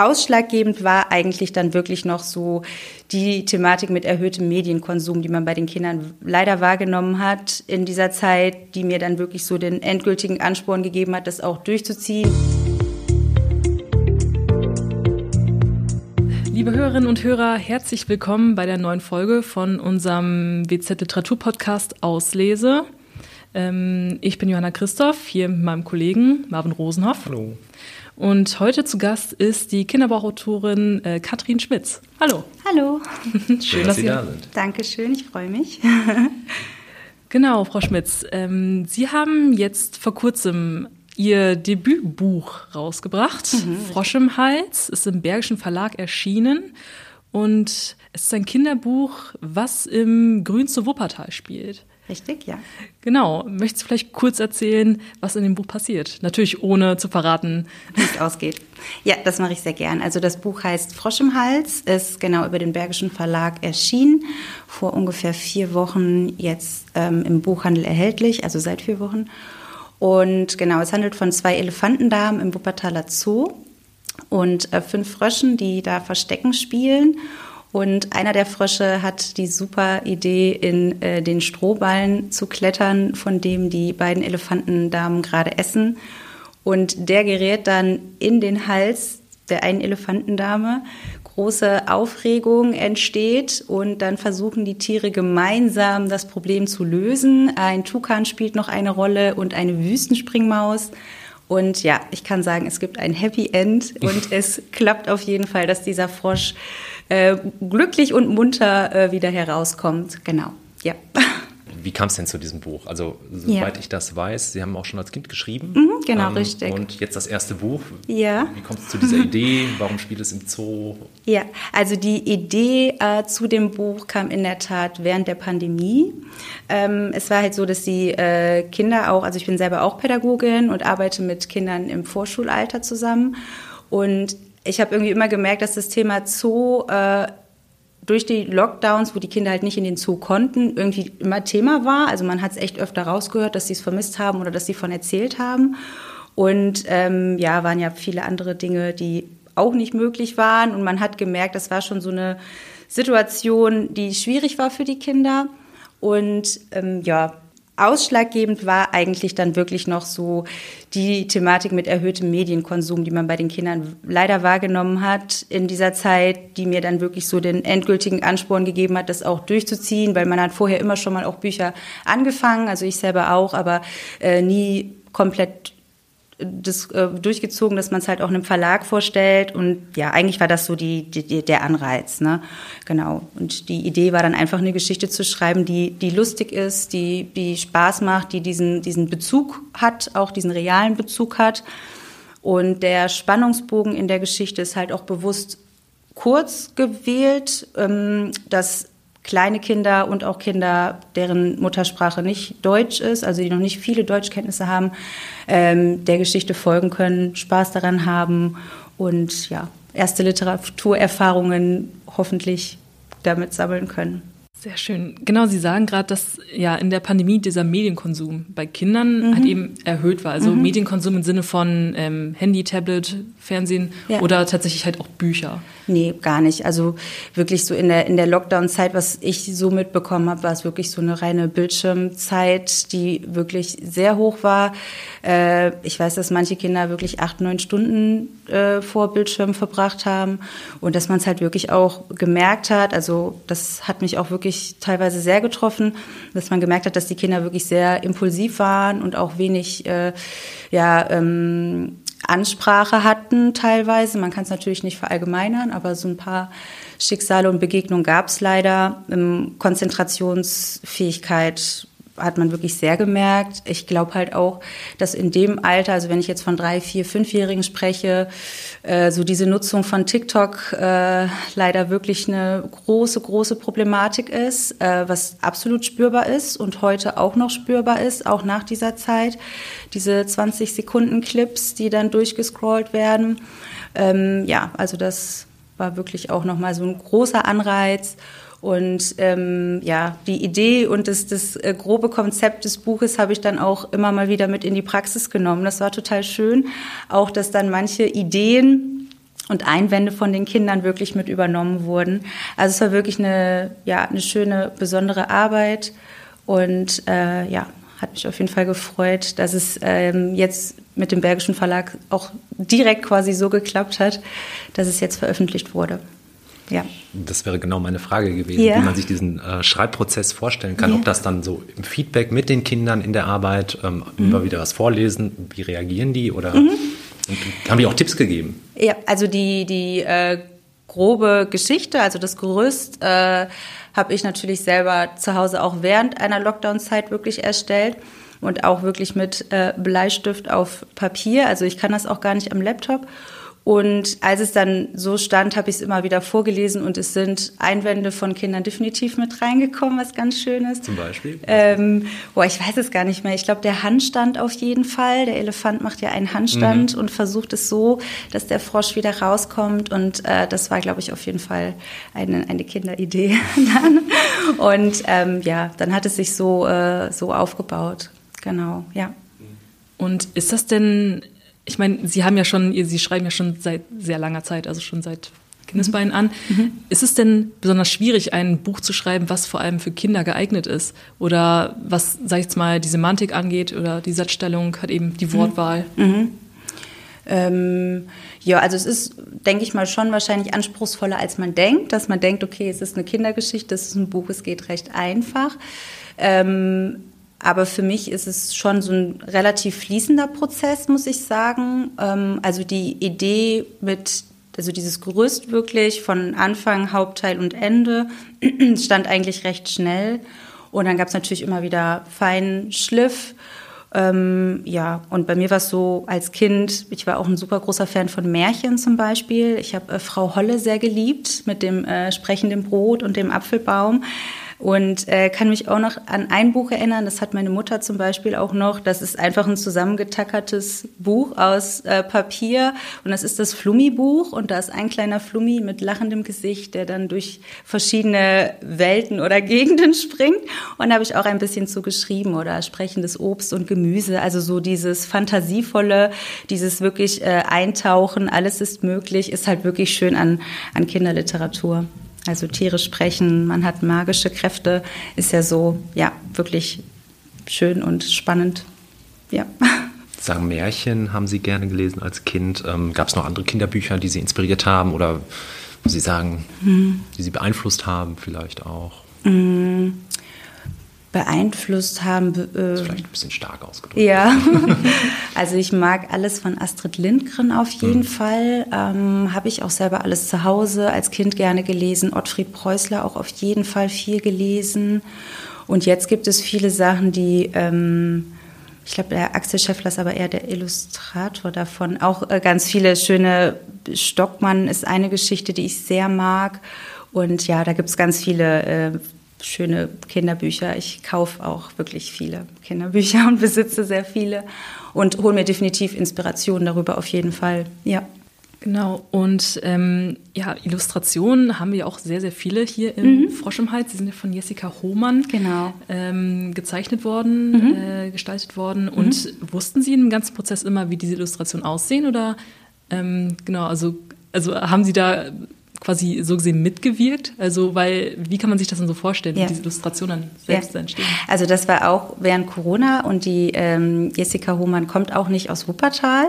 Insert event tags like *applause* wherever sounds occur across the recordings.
ausschlaggebend war eigentlich dann wirklich noch so die Thematik mit erhöhtem Medienkonsum, die man bei den Kindern leider wahrgenommen hat in dieser Zeit, die mir dann wirklich so den endgültigen Ansporn gegeben hat, das auch durchzuziehen. Liebe Hörerinnen und Hörer, herzlich willkommen bei der neuen Folge von unserem WZ Literatur Podcast Auslese. Ähm, ich bin Johanna Christoph, hier mit meinem Kollegen Marvin Rosenhoff. Hallo. Und heute zu Gast ist die Kinderbuchautorin äh, Katrin Schmitz. Hallo. Hallo. *laughs* Schön, Schön dass Sie da sind. Dankeschön, ich freue mich. *laughs* genau, Frau Schmitz. Ähm, Sie haben jetzt vor kurzem Ihr Debütbuch rausgebracht. Mhm. Frosch im Hals ist im Bergischen Verlag erschienen. Und es ist ein Kinderbuch, was im Grün zu Wuppertal spielt. Richtig, ja. Genau. Möchtest du vielleicht kurz erzählen, was in dem Buch passiert? Natürlich ohne zu verraten, wie es ausgeht. Ja, das mache ich sehr gern. Also das Buch heißt Frosch im Hals, ist genau über den Bergischen Verlag erschienen, vor ungefähr vier Wochen jetzt ähm, im Buchhandel erhältlich, also seit vier Wochen. Und genau, es handelt von zwei Elefantendamen im Wuppertaler Zoo und äh, fünf Fröschen, die da Verstecken spielen. Und einer der Frösche hat die super Idee, in äh, den Strohballen zu klettern, von dem die beiden Elefantendamen gerade essen. Und der gerät dann in den Hals der einen Elefantendame. Große Aufregung entsteht und dann versuchen die Tiere gemeinsam das Problem zu lösen. Ein Tukan spielt noch eine Rolle und eine Wüstenspringmaus. Und ja, ich kann sagen, es gibt ein Happy End *laughs* und es klappt auf jeden Fall, dass dieser Frosch äh, glücklich und munter äh, wieder herauskommt. Genau, ja. *laughs* Wie kam es denn zu diesem Buch? Also, soweit ja. ich das weiß, Sie haben auch schon als Kind geschrieben. Mhm, genau, ähm, richtig. Und jetzt das erste Buch. Ja. Wie kommt es zu dieser *laughs* Idee? Warum spielt es im Zoo? Ja, also die Idee äh, zu dem Buch kam in der Tat während der Pandemie. Ähm, es war halt so, dass die äh, Kinder auch, also ich bin selber auch Pädagogin und arbeite mit Kindern im Vorschulalter zusammen. Und ich habe irgendwie immer gemerkt, dass das Thema Zoo äh, durch die Lockdowns, wo die Kinder halt nicht in den Zoo konnten, irgendwie immer Thema war. Also man hat es echt öfter rausgehört, dass sie es vermisst haben oder dass sie von erzählt haben. Und ähm, ja, waren ja viele andere Dinge, die auch nicht möglich waren. Und man hat gemerkt, das war schon so eine Situation, die schwierig war für die Kinder. Und ähm, ja, Ausschlaggebend war eigentlich dann wirklich noch so die Thematik mit erhöhtem Medienkonsum, die man bei den Kindern leider wahrgenommen hat in dieser Zeit, die mir dann wirklich so den endgültigen Ansporn gegeben hat, das auch durchzuziehen, weil man hat vorher immer schon mal auch Bücher angefangen, also ich selber auch, aber äh, nie komplett das äh, durchgezogen, dass man es halt auch einem Verlag vorstellt. Und ja, eigentlich war das so die, die, der Anreiz. Ne? Genau. Und die Idee war dann einfach eine Geschichte zu schreiben, die, die lustig ist, die, die Spaß macht, die diesen, diesen Bezug hat, auch diesen realen Bezug hat. Und der Spannungsbogen in der Geschichte ist halt auch bewusst kurz gewählt, ähm, dass kleine Kinder und auch Kinder, deren Muttersprache nicht Deutsch ist, also die noch nicht viele Deutschkenntnisse haben, ähm, der Geschichte folgen können, Spaß daran haben und ja, erste Literaturerfahrungen hoffentlich damit sammeln können. Sehr schön. Genau, Sie sagen gerade, dass ja in der Pandemie dieser Medienkonsum bei Kindern mhm. halt eben erhöht war. Also mhm. Medienkonsum im Sinne von ähm, Handy, Tablet, Fernsehen ja. oder tatsächlich halt auch Bücher. Nee, gar nicht. Also wirklich so in der, in der Lockdown-Zeit, was ich so mitbekommen habe, war es wirklich so eine reine Bildschirmzeit, die wirklich sehr hoch war. Äh, ich weiß, dass manche Kinder wirklich acht, neun Stunden äh, vor Bildschirm verbracht haben und dass man es halt wirklich auch gemerkt hat. Also das hat mich auch wirklich teilweise sehr getroffen, dass man gemerkt hat, dass die Kinder wirklich sehr impulsiv waren und auch wenig, äh, ja, ähm, Ansprache hatten teilweise. Man kann es natürlich nicht verallgemeinern, aber so ein paar Schicksale und Begegnungen gab es leider. Ähm, Konzentrationsfähigkeit hat man wirklich sehr gemerkt. Ich glaube halt auch, dass in dem Alter, also wenn ich jetzt von drei, vier, fünfjährigen spreche, äh, so diese Nutzung von TikTok äh, leider wirklich eine große, große Problematik ist, äh, was absolut spürbar ist und heute auch noch spürbar ist, auch nach dieser Zeit. Diese 20 Sekunden Clips, die dann durchgescrollt werden. Ähm, ja, also das war wirklich auch nochmal so ein großer Anreiz. Und ähm, ja, die Idee und das, das äh, grobe Konzept des Buches habe ich dann auch immer mal wieder mit in die Praxis genommen. Das war total schön. Auch, dass dann manche Ideen und Einwände von den Kindern wirklich mit übernommen wurden. Also es war wirklich eine, ja, eine schöne, besondere Arbeit und äh, ja, hat mich auf jeden Fall gefreut, dass es ähm, jetzt mit dem Bergischen Verlag auch direkt quasi so geklappt hat, dass es jetzt veröffentlicht wurde. Ja. Das wäre genau meine Frage gewesen, ja. wie man sich diesen äh, Schreibprozess vorstellen kann. Ja. Ob das dann so im Feedback mit den Kindern in der Arbeit ähm, mhm. immer wieder was vorlesen, wie reagieren die oder mhm. haben die auch Tipps gegeben? Ja, also die, die äh, grobe Geschichte, also das Gerüst, äh, habe ich natürlich selber zu Hause auch während einer Lockdown-Zeit wirklich erstellt und auch wirklich mit äh, Bleistift auf Papier. Also ich kann das auch gar nicht am Laptop. Und als es dann so stand, habe ich es immer wieder vorgelesen und es sind Einwände von Kindern definitiv mit reingekommen, was ganz schön ist. Zum Beispiel? Ähm, boah, ich weiß es gar nicht mehr. Ich glaube, der Handstand auf jeden Fall. Der Elefant macht ja einen Handstand mhm. und versucht es so, dass der Frosch wieder rauskommt. Und äh, das war, glaube ich, auf jeden Fall eine, eine Kinderidee *laughs* dann. Und ähm, ja, dann hat es sich so, äh, so aufgebaut. Genau, ja. Und ist das denn ich meine, Sie haben ja schon, Sie schreiben ja schon seit sehr langer Zeit, also schon seit Kindesbeinen an. Mhm. Ist es denn besonders schwierig, ein Buch zu schreiben, was vor allem für Kinder geeignet ist? Oder was, sag ich jetzt mal, die Semantik angeht oder die Satzstellung, hat eben die mhm. Wortwahl? Mhm. Ähm, ja, also es ist, denke ich mal, schon wahrscheinlich anspruchsvoller, als man denkt, dass man denkt, okay, es ist eine Kindergeschichte, es ist ein Buch, es geht recht einfach. Ähm, aber für mich ist es schon so ein relativ fließender Prozess, muss ich sagen. Ähm, also die Idee mit, also dieses Gerüst wirklich von Anfang, Hauptteil und Ende *clears throat* stand eigentlich recht schnell. Und dann gab es natürlich immer wieder feinen Schliff. Ähm, ja, und bei mir war es so als Kind, ich war auch ein super großer Fan von Märchen zum Beispiel. Ich habe äh, Frau Holle sehr geliebt mit dem äh, sprechenden Brot und dem Apfelbaum. Und äh, kann mich auch noch an ein Buch erinnern, das hat meine Mutter zum Beispiel auch noch. Das ist einfach ein zusammengetackertes Buch aus äh, Papier. Und das ist das Flummi-Buch. Und da ist ein kleiner Flummi mit lachendem Gesicht, der dann durch verschiedene Welten oder *laughs* Gegenden springt. Und da habe ich auch ein bisschen zu geschrieben oder sprechendes Obst und Gemüse. Also so dieses fantasievolle, dieses wirklich äh, Eintauchen, alles ist möglich, ist halt wirklich schön an, an Kinderliteratur. Also Tiere sprechen, man hat magische Kräfte, ist ja so, ja, wirklich schön und spannend. Ja. *laughs* Sagen Märchen haben Sie gerne gelesen als Kind. Ähm, Gab es noch andere Kinderbücher, die Sie inspiriert haben oder wo Sie sagen, hm. die Sie beeinflusst haben, vielleicht auch? Hm beeinflusst haben. Äh, das ist vielleicht ein bisschen stark ausgedrückt. Ja, *laughs* also ich mag alles von Astrid Lindgren auf jeden mhm. Fall. Ähm, Habe ich auch selber alles zu Hause als Kind gerne gelesen. Ottfried Preußler auch auf jeden Fall viel gelesen. Und jetzt gibt es viele Sachen, die... Ähm, ich glaube, der Axel Scheffler ist aber eher der Illustrator davon. Auch äh, ganz viele schöne Stockmann ist eine Geschichte, die ich sehr mag. Und ja, da gibt es ganz viele äh, schöne Kinderbücher. Ich kaufe auch wirklich viele Kinderbücher und besitze sehr viele und hole mir definitiv Inspiration darüber auf jeden Fall. Ja. Genau, und ähm, ja, Illustrationen haben wir auch sehr, sehr viele hier im mhm. Frosch im Hals. Sie sind ja von Jessica Hohmann genau. ähm, gezeichnet worden, mhm. äh, gestaltet worden. Mhm. Und wussten Sie im ganzen Prozess immer, wie diese Illustrationen aussehen? Oder ähm, genau, also, also haben Sie da quasi so gesehen mitgewirkt? Also, weil, wie kann man sich das dann so vorstellen, ja. wie diese Illustrationen selbst ja. entstehen? Also, das war auch während Corona und die ähm, Jessica Hohmann kommt auch nicht aus Wuppertal.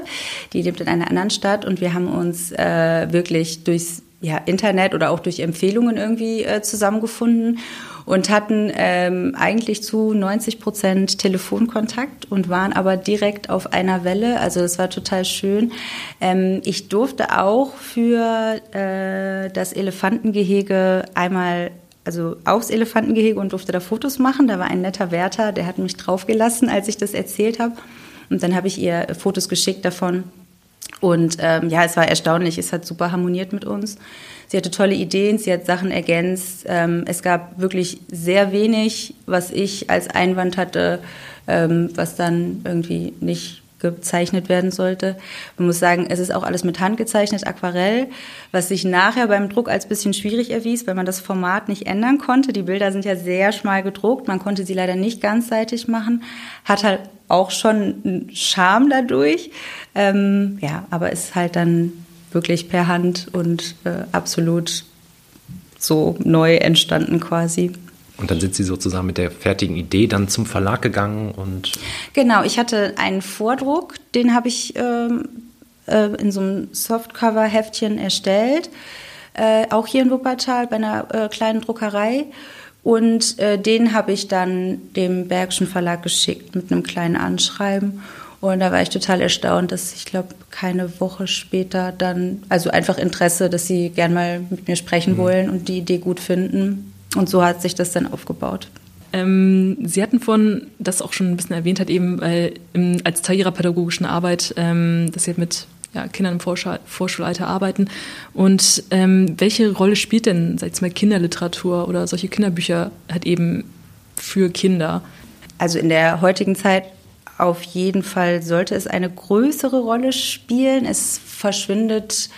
Die lebt in einer anderen Stadt und wir haben uns äh, wirklich durchs ja, Internet oder auch durch Empfehlungen irgendwie äh, zusammengefunden und hatten ähm, eigentlich zu 90 Prozent Telefonkontakt und waren aber direkt auf einer Welle. Also das war total schön. Ähm, ich durfte auch für äh, das Elefantengehege einmal also aufs Elefantengehege und durfte da Fotos machen. Da war ein netter Wärter, der hat mich draufgelassen, als ich das erzählt habe. Und dann habe ich ihr Fotos geschickt davon. Und ähm, ja, es war erstaunlich, es hat super harmoniert mit uns. Sie hatte tolle Ideen, sie hat Sachen ergänzt. Ähm, es gab wirklich sehr wenig, was ich als Einwand hatte, ähm, was dann irgendwie nicht gezeichnet werden sollte. Man muss sagen, es ist auch alles mit Hand gezeichnet, Aquarell, was sich nachher beim Druck als bisschen schwierig erwies, weil man das Format nicht ändern konnte. Die Bilder sind ja sehr schmal gedruckt, man konnte sie leider nicht ganzseitig machen, hat halt auch schon einen Charme dadurch. Ähm, ja, aber ist halt dann wirklich per Hand und äh, absolut so neu entstanden quasi. Und dann sind Sie sozusagen mit der fertigen Idee dann zum Verlag gegangen und. Genau, ich hatte einen Vordruck, den habe ich ähm, äh, in so einem Softcover-Heftchen erstellt, äh, auch hier in Wuppertal bei einer äh, kleinen Druckerei. Und äh, den habe ich dann dem Bergischen Verlag geschickt mit einem kleinen Anschreiben. Und da war ich total erstaunt, dass ich glaube, keine Woche später dann, also einfach Interesse, dass sie gern mal mit mir sprechen mhm. wollen und die Idee gut finden. Und so hat sich das dann aufgebaut. Ähm, Sie hatten vorhin das auch schon ein bisschen erwähnt, hat eben äh, im, als Teil Ihrer pädagogischen Arbeit, ähm, dass Sie mit ja, Kindern im Vorschul Vorschulalter arbeiten. Und ähm, welche Rolle spielt denn, sag ich mal, Kinderliteratur oder solche Kinderbücher halt eben für Kinder? Also in der heutigen Zeit auf jeden Fall sollte es eine größere Rolle spielen. Es verschwindet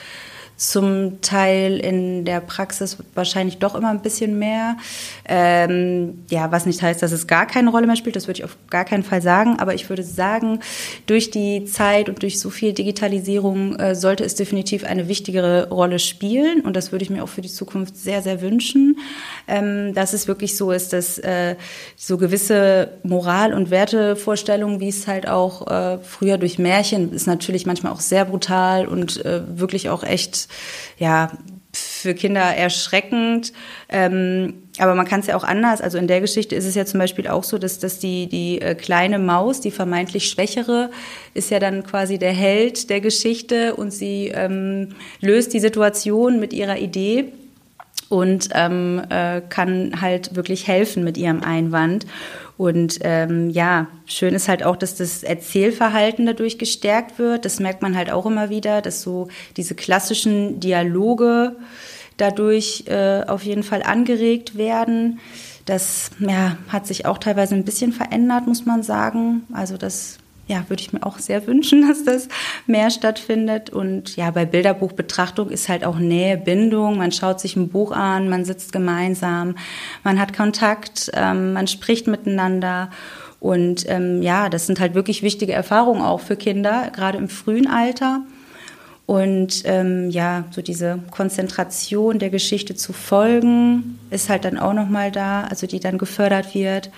zum Teil in der Praxis wahrscheinlich doch immer ein bisschen mehr. Ähm, ja, was nicht heißt, dass es gar keine Rolle mehr spielt, das würde ich auf gar keinen Fall sagen. Aber ich würde sagen, durch die Zeit und durch so viel Digitalisierung äh, sollte es definitiv eine wichtigere Rolle spielen. Und das würde ich mir auch für die Zukunft sehr, sehr wünschen, ähm, dass es wirklich so ist, dass äh, so gewisse Moral- und Wertevorstellungen, wie es halt auch äh, früher durch Märchen ist, natürlich manchmal auch sehr brutal und äh, wirklich auch echt ja, für Kinder erschreckend. Ähm, aber man kann es ja auch anders. Also in der Geschichte ist es ja zum Beispiel auch so, dass, dass die, die äh, kleine Maus, die vermeintlich Schwächere, ist ja dann quasi der Held der Geschichte und sie ähm, löst die Situation mit ihrer Idee und ähm, äh, kann halt wirklich helfen mit ihrem Einwand. Und ähm, ja, schön ist halt auch, dass das Erzählverhalten dadurch gestärkt wird. Das merkt man halt auch immer wieder, dass so diese klassischen Dialoge dadurch äh, auf jeden Fall angeregt werden. Das ja, hat sich auch teilweise ein bisschen verändert, muss man sagen. Also das ja, würde ich mir auch sehr *laughs* wünschen, dass das mehr stattfindet. Und ja, bei Bilderbuchbetrachtung ist halt auch Nähe, Bindung. Man schaut sich ein Buch an, man sitzt gemeinsam, man hat Kontakt, ähm, man spricht miteinander. Und ähm, ja, das sind halt wirklich wichtige Erfahrungen auch für Kinder, gerade im frühen Alter. Und ähm, ja, so diese Konzentration der Geschichte zu folgen, ist halt dann auch nochmal da, also die dann gefördert wird.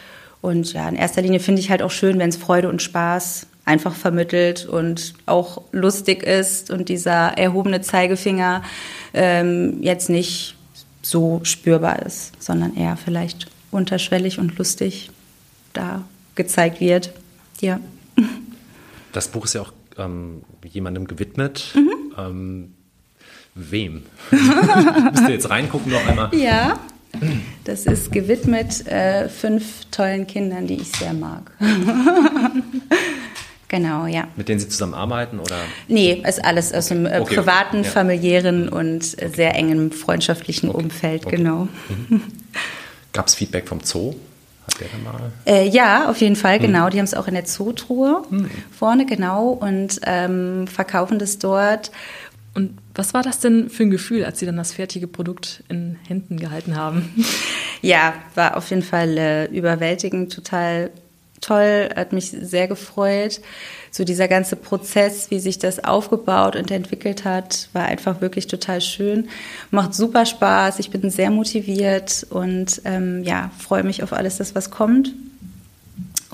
Und ja, in erster Linie finde ich halt auch schön, wenn es Freude und Spaß einfach vermittelt und auch lustig ist und dieser erhobene Zeigefinger ähm, jetzt nicht so spürbar ist, sondern eher vielleicht unterschwellig und lustig da gezeigt wird. Ja. *laughs* Das Buch ist ja auch ähm, jemandem gewidmet. Mhm. Ähm, wem? *laughs* Müsst ihr jetzt reingucken noch einmal? Ja. Das ist gewidmet äh, fünf tollen Kindern, die ich sehr mag. *laughs* genau, ja. Mit denen Sie zusammenarbeiten oder? Nee, ist alles aus okay. einem äh, okay, privaten, okay. familiären und äh, sehr engen freundschaftlichen Umfeld, genau. Mhm. Gab es Feedback vom Zoo? Hat der mal? Äh, ja, auf jeden Fall, genau. Mhm. Die haben es auch in der Zootruhe mhm. vorne, genau, und ähm, verkaufen das dort. Und was war das denn für ein Gefühl, als Sie dann das fertige Produkt in Händen gehalten haben? *laughs* Ja, war auf jeden Fall äh, überwältigend, total toll, hat mich sehr gefreut. So dieser ganze Prozess, wie sich das aufgebaut und entwickelt hat, war einfach wirklich total schön. Macht super Spaß, ich bin sehr motiviert und ähm, ja, freue mich auf alles, das was kommt.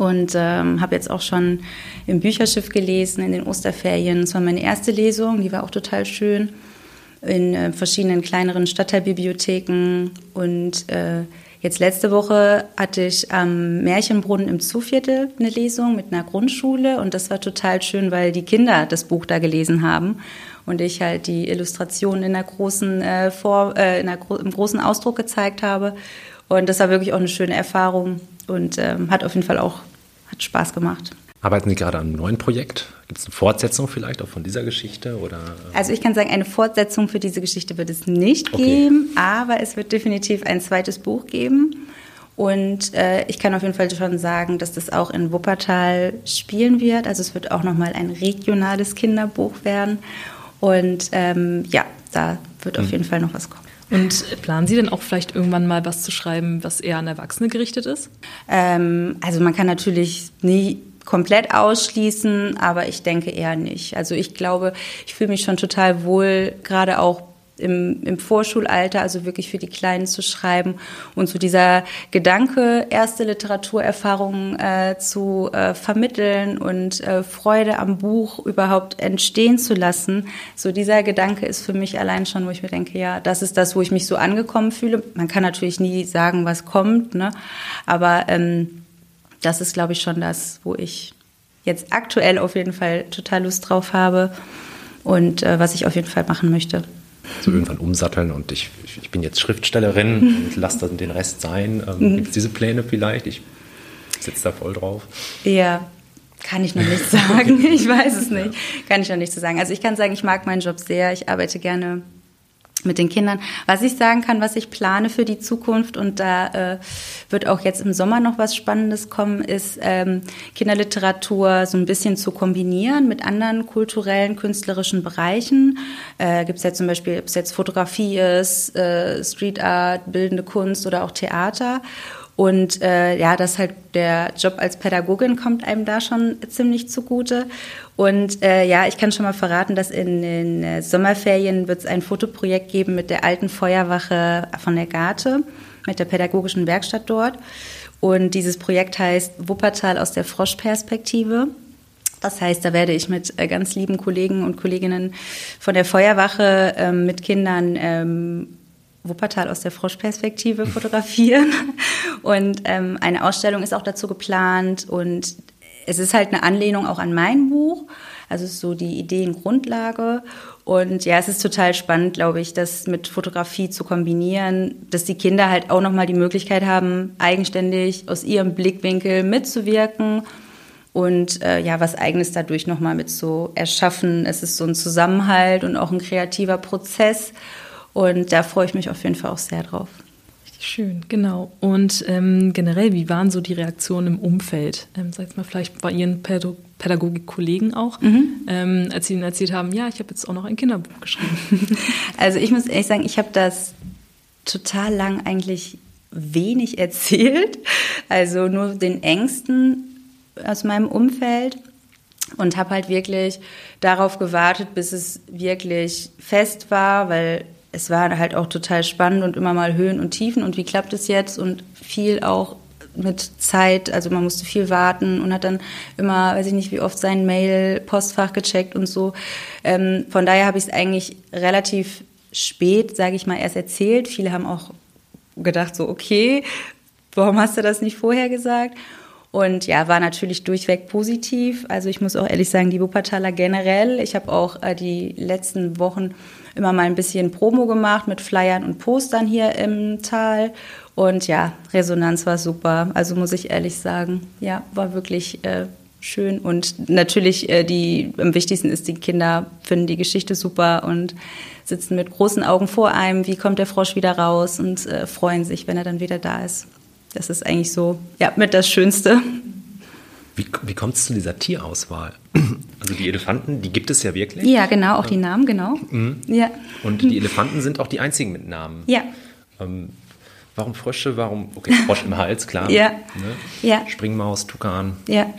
Und ähm, habe jetzt auch schon im Bücherschiff gelesen in den Osterferien. Das war meine erste Lesung, die war auch total schön. In äh, verschiedenen kleineren Stadtteilbibliotheken. Und äh, jetzt letzte Woche hatte ich am Märchenbrunnen im Zuviertel eine Lesung mit einer Grundschule. Und das war total schön, weil die Kinder das Buch da gelesen haben. Und ich halt die Illustrationen in, der großen, äh, Vor, äh, in der, im großen Ausdruck gezeigt habe. Und das war wirklich auch eine schöne Erfahrung und ähm, hat auf jeden Fall auch hat Spaß gemacht. Arbeiten Sie gerade an einem neuen Projekt? Gibt es eine Fortsetzung vielleicht auch von dieser Geschichte? Oder? Also ich kann sagen, eine Fortsetzung für diese Geschichte wird es nicht okay. geben, aber es wird definitiv ein zweites Buch geben. Und äh, ich kann auf jeden Fall schon sagen, dass das auch in Wuppertal spielen wird. Also es wird auch nochmal ein regionales Kinderbuch werden. Und ähm, ja, da wird auf hm. jeden Fall noch was kommen. Und planen Sie denn auch vielleicht irgendwann mal was zu schreiben, was eher an Erwachsene gerichtet ist? Ähm, also man kann natürlich nie komplett ausschließen, aber ich denke eher nicht. Also ich glaube, ich fühle mich schon total wohl, gerade auch im, im Vorschulalter, also wirklich für die Kleinen zu schreiben und so dieser Gedanke, erste Literaturerfahrungen äh, zu äh, vermitteln und äh, Freude am Buch überhaupt entstehen zu lassen. So dieser Gedanke ist für mich allein schon, wo ich mir denke, ja, das ist das, wo ich mich so angekommen fühle. Man kann natürlich nie sagen, was kommt, ne? aber ähm, das ist, glaube ich, schon das, wo ich jetzt aktuell auf jeden Fall total Lust drauf habe und äh, was ich auf jeden Fall machen möchte so irgendwann umsatteln und ich, ich bin jetzt Schriftstellerin *laughs* und lasse dann den Rest sein. Ähm, mhm. Gibt es diese Pläne vielleicht? Ich sitze da voll drauf. Ja, kann ich noch nicht *laughs* sagen. Ich weiß es nicht. Kann ich noch nicht so sagen. Also ich kann sagen, ich mag meinen Job sehr. Ich arbeite gerne mit den Kindern. Was ich sagen kann, was ich plane für die Zukunft und da äh, wird auch jetzt im Sommer noch was Spannendes kommen, ist ähm, Kinderliteratur so ein bisschen zu kombinieren mit anderen kulturellen, künstlerischen Bereichen. Äh, Gibt es ja zum Beispiel, ob es jetzt Fotografie ist, äh, Street Art, bildende Kunst oder auch Theater. Und äh, ja, das halt der Job als Pädagogin kommt einem da schon ziemlich zugute. Und äh, ja, ich kann schon mal verraten, dass in den äh, Sommerferien wird es ein Fotoprojekt geben mit der alten Feuerwache von der Garte, mit der pädagogischen Werkstatt dort. Und dieses Projekt heißt Wuppertal aus der Froschperspektive. Das heißt, da werde ich mit äh, ganz lieben Kollegen und Kolleginnen von der Feuerwache äh, mit Kindern ähm, Wuppertal aus der Froschperspektive fotografieren. *laughs* Und ähm, eine Ausstellung ist auch dazu geplant. Und es ist halt eine Anlehnung auch an mein Buch. Also so die Ideengrundlage. Und ja, es ist total spannend, glaube ich, das mit Fotografie zu kombinieren, dass die Kinder halt auch nochmal die Möglichkeit haben, eigenständig aus ihrem Blickwinkel mitzuwirken und äh, ja, was Eigenes dadurch nochmal mit zu erschaffen. Es ist so ein Zusammenhalt und auch ein kreativer Prozess. Und da freue ich mich auf jeden Fall auch sehr drauf. Richtig schön, genau. Und ähm, generell, wie waren so die Reaktionen im Umfeld? Ähm, sag mal, vielleicht bei Ihren Pädag Pädagogik-Kollegen auch, mhm. ähm, als Sie Ihnen erzählt haben, ja, ich habe jetzt auch noch ein Kinderbuch geschrieben. *laughs* Also ich muss ehrlich sagen, ich habe das total lang eigentlich wenig *laughs* erzählt. Also nur den Ängsten aus meinem Umfeld und habe halt wirklich darauf gewartet, bis es wirklich fest war, weil es war halt auch total spannend und immer mal Höhen und Tiefen und wie klappt es jetzt und viel auch mit Zeit, also man musste viel warten und hat dann immer, weiß ich nicht, wie oft sein Mail-Postfach gecheckt und so. Ähm, von daher habe ich es eigentlich relativ spät, sage ich mal, erst erzählt. Viele haben auch gedacht so, okay, warum hast du das nicht vorher gesagt? Und ja, war natürlich durchweg positiv. Also ich muss auch ehrlich sagen, die Wuppertaler generell. Ich habe auch äh, die letzten Wochen immer mal ein bisschen Promo gemacht mit Flyern und Postern hier im Tal. Und ja, Resonanz war super. Also muss ich ehrlich sagen, ja, war wirklich äh, schön. Und natürlich, äh, die am wichtigsten ist, die Kinder finden die Geschichte super und sitzen mit großen Augen vor einem, wie kommt der Frosch wieder raus und äh, freuen sich, wenn er dann wieder da ist. Das ist eigentlich so, ja, mit das Schönste. Wie, wie kommt es zu dieser Tierauswahl? Also die Elefanten, die gibt es ja wirklich. Ja, genau, auch die Namen, genau. Mhm. Ja. Und die Elefanten sind auch die einzigen mit Namen. Ja. Ähm, warum Frösche? Warum? Okay, Frosch im Hals, klar. Ja. Ne? ja. Springmaus, Tukan. Ja. Mhm.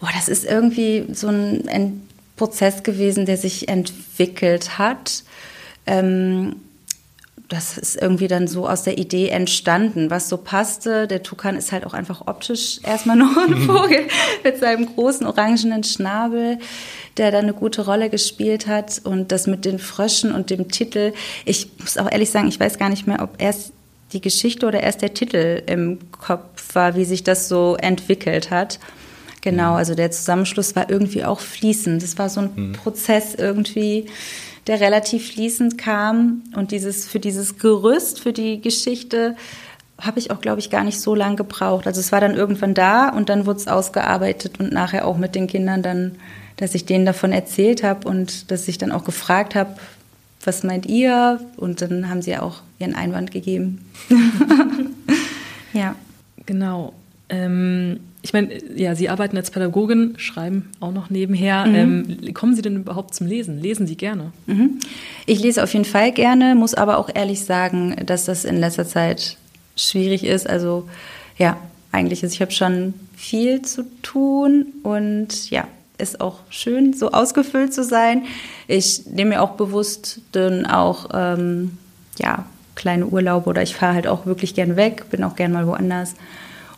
Oh, das ist irgendwie so ein, ein Prozess gewesen, der sich entwickelt hat. Ähm, das ist irgendwie dann so aus der Idee entstanden, was so passte. Der Tukan ist halt auch einfach optisch erstmal noch ein Vogel mit seinem großen orangenen Schnabel, der da eine gute Rolle gespielt hat. Und das mit den Fröschen und dem Titel. Ich muss auch ehrlich sagen, ich weiß gar nicht mehr, ob erst die Geschichte oder erst der Titel im Kopf war, wie sich das so entwickelt hat. Genau, mhm. also der Zusammenschluss war irgendwie auch fließend. Das war so ein mhm. Prozess irgendwie der relativ fließend kam. Und dieses, für dieses Gerüst, für die Geschichte, habe ich auch, glaube ich, gar nicht so lange gebraucht. Also es war dann irgendwann da und dann wurde es ausgearbeitet und nachher auch mit den Kindern dann, dass ich denen davon erzählt habe und dass ich dann auch gefragt habe, was meint ihr? Und dann haben sie auch ihren Einwand gegeben. *laughs* ja. Genau. Ähm, ich meine, ja, Sie arbeiten als Pädagogin, schreiben auch noch nebenher. Mhm. Ähm, kommen Sie denn überhaupt zum Lesen? Lesen Sie gerne? Mhm. Ich lese auf jeden Fall gerne, muss aber auch ehrlich sagen, dass das in letzter Zeit schwierig ist. Also ja, eigentlich. Also ich habe schon viel zu tun und ja, ist auch schön, so ausgefüllt zu sein. Ich nehme mir auch bewusst dann auch ähm, ja, kleine Urlaube oder ich fahre halt auch wirklich gern weg, bin auch gern mal woanders.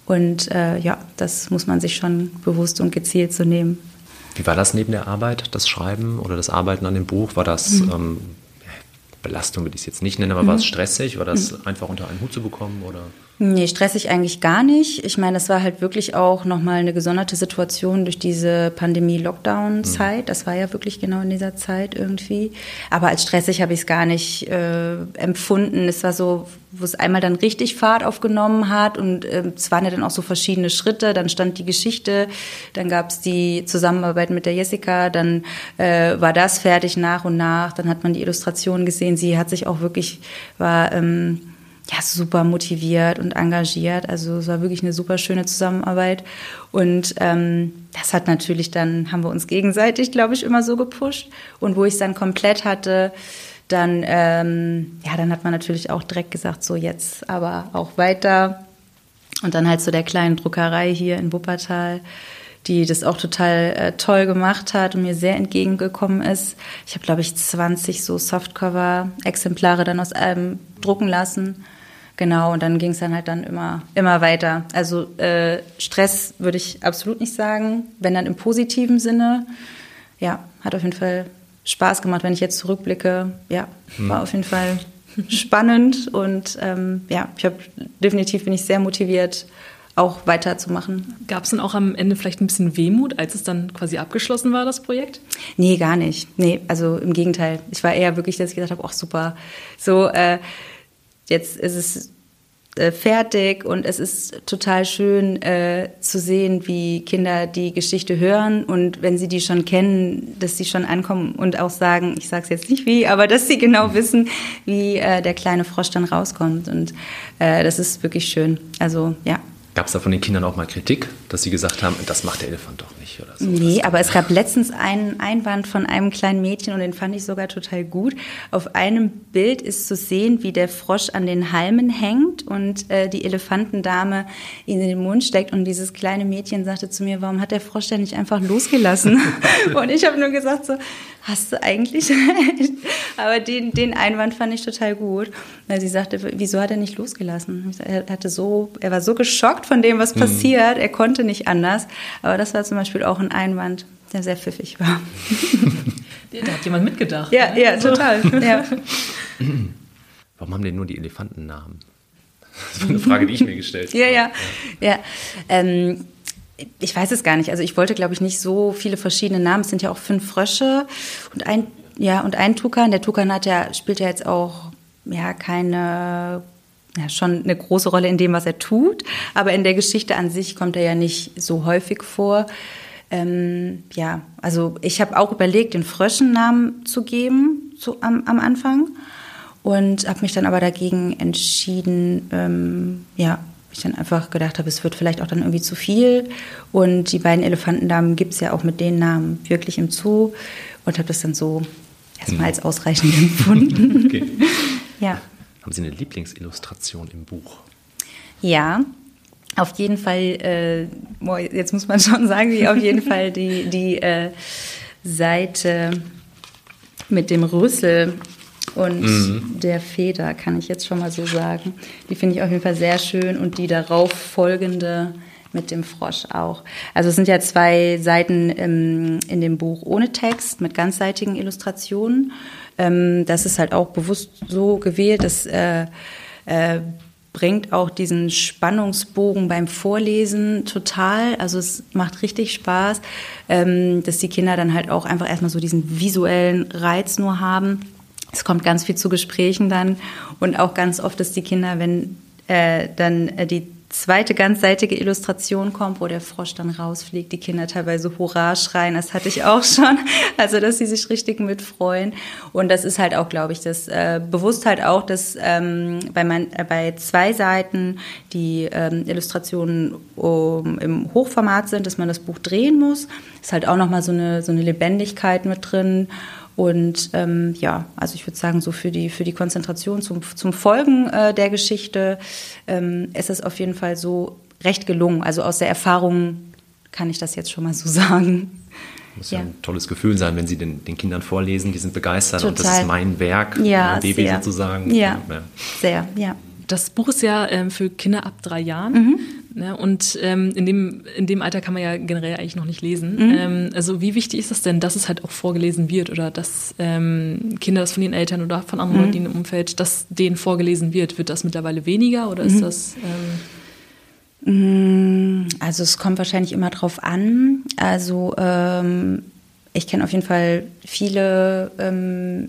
Und äh, ja, das muss man sich schon bewusst und gezielt so nehmen. Wie war das neben der Arbeit, das Schreiben oder das Arbeiten an dem Buch? War das mhm. ähm, Belastung, würde ich es jetzt nicht nennen, aber mhm. war es stressig? War das mhm. einfach unter einen Hut zu bekommen? Oder? Nee, stressig eigentlich gar nicht. Ich meine, das war halt wirklich auch nochmal eine gesonderte Situation durch diese Pandemie-Lockdown-Zeit. Mhm. Das war ja wirklich genau in dieser Zeit irgendwie. Aber als stressig habe ich es gar nicht äh, empfunden. Es war so, wo es einmal dann richtig Fahrt aufgenommen hat und äh, es waren ja dann auch so verschiedene Schritte. Dann stand die Geschichte, dann gab es die Zusammenarbeit mit der Jessica, dann äh, war das fertig nach und nach. Dann hat man die Illustration gesehen. Sie hat sich auch wirklich, war... Ähm, ja, super motiviert und engagiert. Also es war wirklich eine super schöne Zusammenarbeit. Und ähm, das hat natürlich dann, haben wir uns gegenseitig, glaube ich, immer so gepusht. Und wo ich es dann komplett hatte, dann, ähm, ja, dann hat man natürlich auch direkt gesagt, so jetzt aber auch weiter. Und dann halt so der kleinen Druckerei hier in Wuppertal die das auch total äh, toll gemacht hat und mir sehr entgegengekommen ist. Ich habe, glaube ich, 20 so Softcover-Exemplare dann aus allem drucken lassen. Genau, und dann ging es dann halt dann immer, immer weiter. Also äh, Stress würde ich absolut nicht sagen, wenn dann im positiven Sinne. Ja, hat auf jeden Fall Spaß gemacht, wenn ich jetzt zurückblicke. Ja, hm. war auf jeden Fall *laughs* spannend und ähm, ja, ich habe definitiv bin ich sehr motiviert, auch weiterzumachen. Gab es dann auch am Ende vielleicht ein bisschen Wehmut, als es dann quasi abgeschlossen war, das Projekt? Nee, gar nicht. Nee, also im Gegenteil. Ich war eher wirklich, dass ich gedacht habe, ach super, so äh, jetzt ist es äh, fertig und es ist total schön äh, zu sehen, wie Kinder die Geschichte hören und wenn sie die schon kennen, dass sie schon ankommen und auch sagen, ich sage es jetzt nicht wie, aber dass sie genau wissen, wie äh, der kleine Frosch dann rauskommt und äh, das ist wirklich schön. Also ja. Gab es da von den Kindern auch mal Kritik, dass sie gesagt haben, das macht der Elefant doch nicht oder so? Nee, aber es gab letztens einen Einwand von einem kleinen Mädchen und den fand ich sogar total gut. Auf einem Bild ist zu sehen, wie der Frosch an den Halmen hängt und äh, die Elefantendame ihn in den Mund steckt und dieses kleine Mädchen sagte zu mir, warum hat der Frosch denn nicht einfach losgelassen? *laughs* und ich habe nur gesagt so, hast du eigentlich *laughs* Aber den, den Einwand fand ich total gut, weil sie sagte, wieso hat er nicht losgelassen? Er hatte so, er war so geschockt von dem, was mhm. passiert, er konnte nicht anders. Aber das war zum Beispiel auch ein Einwand, der sehr pfiffig war. *laughs* da hat jemand mitgedacht. Ja, ne? ja, also. total. Ja. *clears throat* Warum haben denn nur die Elefanten Namen? *laughs* Das war eine Frage, die ich mir gestellt habe. Ja, ja, ja. Ähm, ich weiß es gar nicht. Also ich wollte, glaube ich, nicht so viele verschiedene Namen. Es sind ja auch fünf Frösche und ein, ja, und ein Tukan. Der Tukan hat ja, spielt ja jetzt auch ja keine ja, schon eine große Rolle in dem, was er tut. Aber in der Geschichte an sich kommt er ja nicht so häufig vor. Ähm, ja, also ich habe auch überlegt, den Fröschennamen zu geben so am, am Anfang und habe mich dann aber dagegen entschieden, ähm, ja, ich dann einfach gedacht habe, es wird vielleicht auch dann irgendwie zu viel. Und die beiden Elefantendamen gibt es ja auch mit den Namen wirklich im Zoo und habe das dann so erstmal mhm. als ausreichend *laughs* empfunden. Okay. ja. Haben Sie eine Lieblingsillustration im Buch? Ja, auf jeden Fall, äh, jetzt muss man schon sagen, wie auf jeden Fall die, die äh, Seite mit dem Rüssel und mhm. der Feder, kann ich jetzt schon mal so sagen. Die finde ich auf jeden Fall sehr schön und die darauf folgende mit dem Frosch auch. Also es sind ja zwei Seiten im, in dem Buch ohne Text mit ganzseitigen Illustrationen. Ähm, das ist halt auch bewusst so gewählt, dass äh, äh, bringt auch diesen Spannungsbogen beim Vorlesen total. Also es macht richtig Spaß, ähm, dass die Kinder dann halt auch einfach erstmal so diesen visuellen Reiz nur haben es kommt ganz viel zu Gesprächen dann und auch ganz oft, dass die Kinder, wenn äh, dann äh, die zweite ganzseitige Illustration kommt, wo der Frosch dann rausfliegt, die Kinder teilweise Hurra schreien, das hatte ich auch *laughs* schon, also dass sie sich richtig mitfreuen. Und das ist halt auch, glaube ich, das äh, bewusst halt auch, dass ähm, bei, mein, äh, bei zwei Seiten die ähm, Illustrationen um, im Hochformat sind, dass man das Buch drehen muss, ist halt auch nochmal so eine, so eine Lebendigkeit mit drin und ähm, ja, also ich würde sagen, so für die, für die Konzentration zum, zum Folgen äh, der Geschichte ähm, ist es auf jeden Fall so recht gelungen. Also aus der Erfahrung kann ich das jetzt schon mal so *laughs* sagen. Muss ja. ja ein tolles Gefühl sein, wenn Sie den, den Kindern vorlesen, die sind begeistert Total. und das ist mein Werk, ja, mein Baby sehr. sozusagen. Ja, ja, sehr, ja. Das Buch ist ja ähm, für Kinder ab drei Jahren. Mhm. Ne, und ähm, in, dem, in dem Alter kann man ja generell eigentlich noch nicht lesen. Mhm. Ähm, also wie wichtig ist es denn, dass es halt auch vorgelesen wird oder dass ähm, Kinder das von den Eltern oder von anderen mhm. Leuten im Umfeld, dass denen vorgelesen wird? Wird das mittlerweile weniger oder ist mhm. das... Ähm mm, also es kommt wahrscheinlich immer drauf an. Also ähm, ich kenne auf jeden Fall viele, ähm,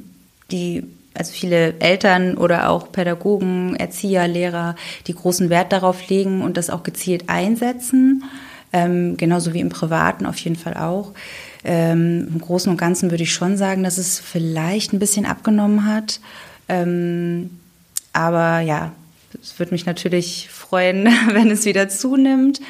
die also viele Eltern oder auch Pädagogen, Erzieher, Lehrer, die großen Wert darauf legen und das auch gezielt einsetzen, ähm, genauso wie im Privaten auf jeden Fall auch. Ähm, Im Großen und Ganzen würde ich schon sagen, dass es vielleicht ein bisschen abgenommen hat. Ähm, aber ja, es würde mich natürlich freuen, *laughs* wenn es wieder zunimmt.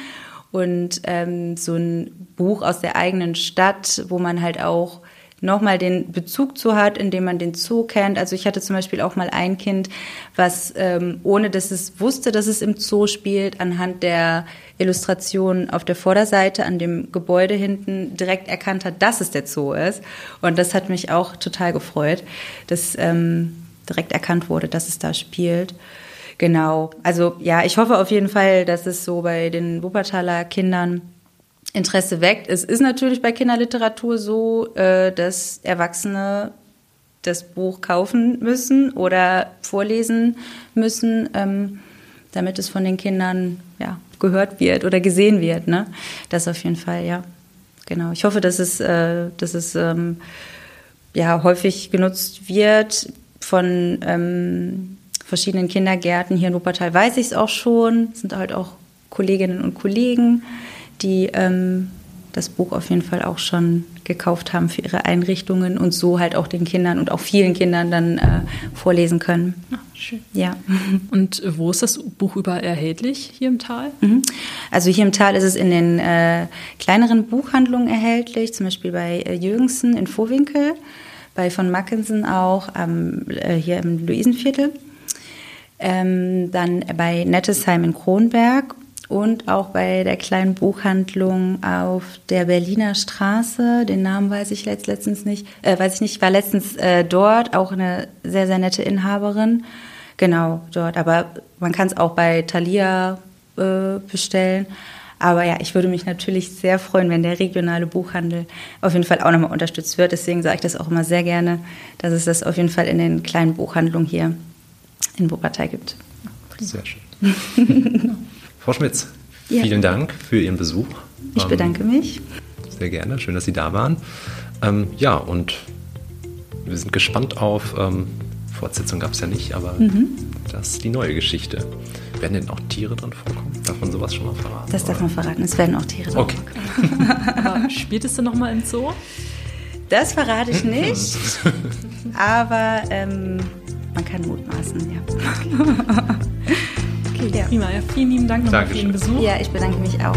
Und ähm, so ein Buch aus der eigenen Stadt, wo man halt auch nochmal den Bezug zu hat, indem man den Zoo kennt. Also ich hatte zum Beispiel auch mal ein Kind, was ähm, ohne dass es wusste, dass es im Zoo spielt, anhand der Illustration auf der Vorderseite an dem Gebäude hinten direkt erkannt hat, dass es der Zoo ist. Und das hat mich auch total gefreut, dass ähm, direkt erkannt wurde, dass es da spielt. Genau. Also ja, ich hoffe auf jeden Fall, dass es so bei den Wuppertaler Kindern Interesse weckt. Es ist natürlich bei Kinderliteratur so, äh, dass Erwachsene das Buch kaufen müssen oder vorlesen müssen, ähm, damit es von den Kindern ja, gehört wird oder gesehen wird. Ne? Das auf jeden Fall, ja. Genau. Ich hoffe, dass es, äh, dass es ähm, ja, häufig genutzt wird von ähm, verschiedenen Kindergärten. Hier in Wuppertal weiß ich es auch schon. Es sind halt auch Kolleginnen und Kollegen die ähm, das Buch auf jeden Fall auch schon gekauft haben für ihre Einrichtungen und so halt auch den Kindern und auch vielen Kindern dann äh, vorlesen können. Ach, schön. Ja. *laughs* Und wo ist das Buch überall erhältlich hier im Tal? Mhm. Also hier im Tal ist es in den äh, kleineren Buchhandlungen erhältlich, zum Beispiel bei äh, Jürgensen in Vorwinkel, bei von Mackensen auch ähm, hier im Luisenviertel. Ähm, dann bei Nettesheim in Kronberg und auch bei der kleinen Buchhandlung auf der Berliner Straße. Den Namen weiß ich letzt, letztens nicht, äh, weiß ich nicht, war letztens äh, dort, auch eine sehr, sehr nette Inhaberin. Genau, dort. Aber man kann es auch bei Thalia äh, bestellen. Aber ja, ich würde mich natürlich sehr freuen, wenn der regionale Buchhandel auf jeden Fall auch nochmal unterstützt wird. Deswegen sage ich das auch immer sehr gerne, dass es das auf jeden Fall in den kleinen Buchhandlungen hier in Wuppertal gibt. Sehr schön. *laughs* Frau Schmitz, ja. vielen Dank für Ihren Besuch. Ich bedanke ähm, mich. Sehr gerne, schön, dass Sie da waren. Ähm, ja, und wir sind gespannt auf, ähm, Fortsetzung gab es ja nicht, aber mhm. das ist die neue Geschichte. Werden denn auch Tiere drin vorkommen? Darf man sowas schon mal verraten? Das darf man verraten, es werden auch Tiere drin okay. vorkommen. aber spielt es denn nochmal im Zoo? Das verrate ich nicht, *laughs* aber ähm, man kann mutmaßen, ja. *laughs* Okay, ja. prima. Ja, vielen lieben Dank nochmal für Ihren Besuch. Ja, ich bedanke mich auch.